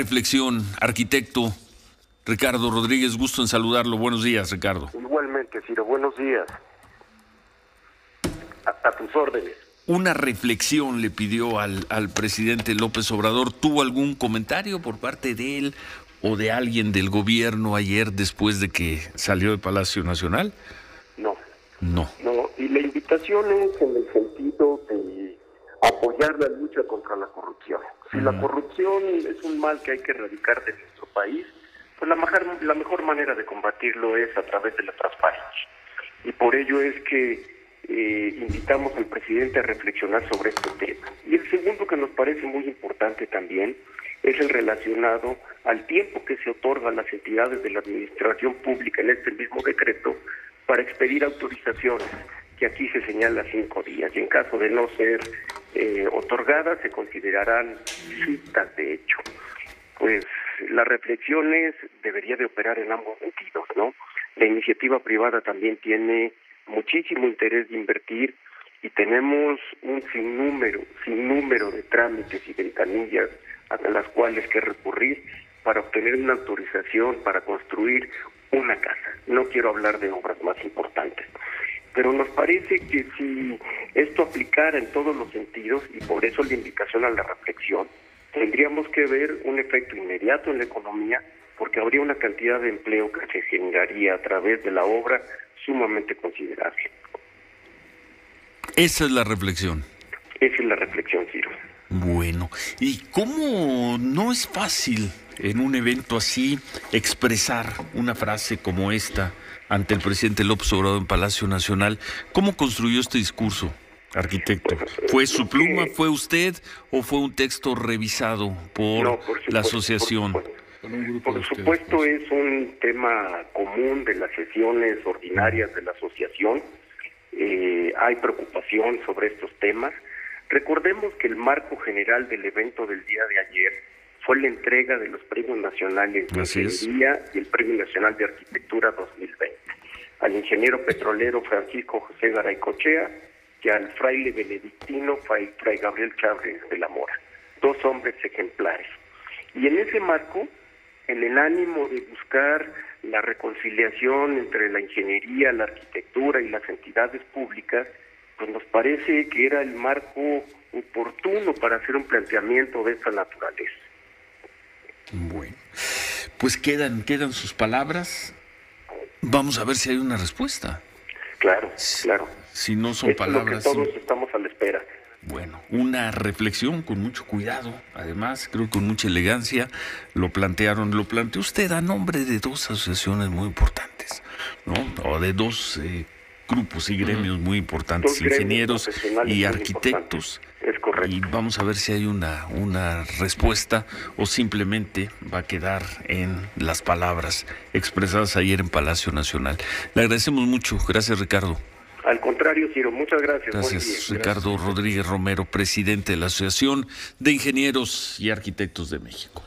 reflexión, arquitecto Ricardo Rodríguez, gusto en saludarlo. Buenos días, Ricardo. Igualmente, Ciro, buenos días. A, tus órdenes. Una reflexión le pidió al, al presidente López Obrador. ¿Tuvo algún comentario por parte de él o de alguien del gobierno ayer después de que salió de Palacio Nacional? No. No. No, y la invitación es en el sentido apoyar la lucha contra la corrupción. Si la corrupción es un mal que hay que erradicar de nuestro país, pues la mejor, la mejor manera de combatirlo es a través de la transparencia. Y por ello es que eh, invitamos al presidente a reflexionar sobre este tema. Y el segundo que nos parece muy importante también es el relacionado al tiempo que se otorga a las entidades de la administración pública en este mismo decreto para expedir autorizaciones que aquí se señala cinco días y en caso de no ser eh, otorgadas se considerarán citas de hecho. Pues las reflexiones debería de operar en ambos sentidos, ¿no? La iniciativa privada también tiene muchísimo interés de invertir y tenemos un sinnúmero, sinnúmero de trámites y ventanillas a las cuales que recurrir para obtener una autorización para construir una casa. No quiero hablar de obras más importantes pero nos parece que si esto aplicara en todos los sentidos, y por eso la invitación a la reflexión, tendríamos que ver un efecto inmediato en la economía, porque habría una cantidad de empleo que se generaría a través de la obra sumamente considerable. Esa es la reflexión. Esa es la reflexión, Ciro. Bueno, ¿y cómo no es fácil en un evento así expresar una frase como esta? ante el presidente López Obrador en Palacio Nacional. ¿Cómo construyó este discurso, arquitecto? ¿Fue su pluma, fue usted o fue un texto revisado por, la asociación? Por, supuesto es un tema común de las sesiones ordinarias de la asociación. Eh, hay preocupación sobre estos temas. Recordemos que el marco general del evento del día de ayer fue la entrega de los premios nacionales de Ingeniería y el Premio Nacional de Arquitectura 2020 al ingeniero petrolero Francisco José Garaycochea y al fraile benedictino Fray, Gabriel Chávez de la Mora, dos hombres ejemplares. Y en ese marco, en el ánimo de buscar la reconciliación entre la ingeniería, la arquitectura y las entidades públicas, pues nos parece que era el marco oportuno para hacer un planteamiento de esta naturaleza. Bueno, pues quedan, quedan sus palabras. Vamos a ver si hay una respuesta. Claro, claro. Si no son palabras. todos estamos a la espera. Bueno, una reflexión con mucho cuidado, además, creo que con mucha elegancia, lo plantearon, lo planteó usted a nombre de dos asociaciones muy importantes, ¿no? O de dos eh, grupos y gremios muy importantes, ingenieros y arquitectos. Correcto. Y vamos a ver si hay una, una respuesta o simplemente va a quedar en las palabras expresadas ayer en Palacio Nacional. Le agradecemos mucho. Gracias, Ricardo. Al contrario, Ciro, muchas gracias. Gracias, Ricardo Rodríguez Romero, presidente de la Asociación de Ingenieros y Arquitectos de México.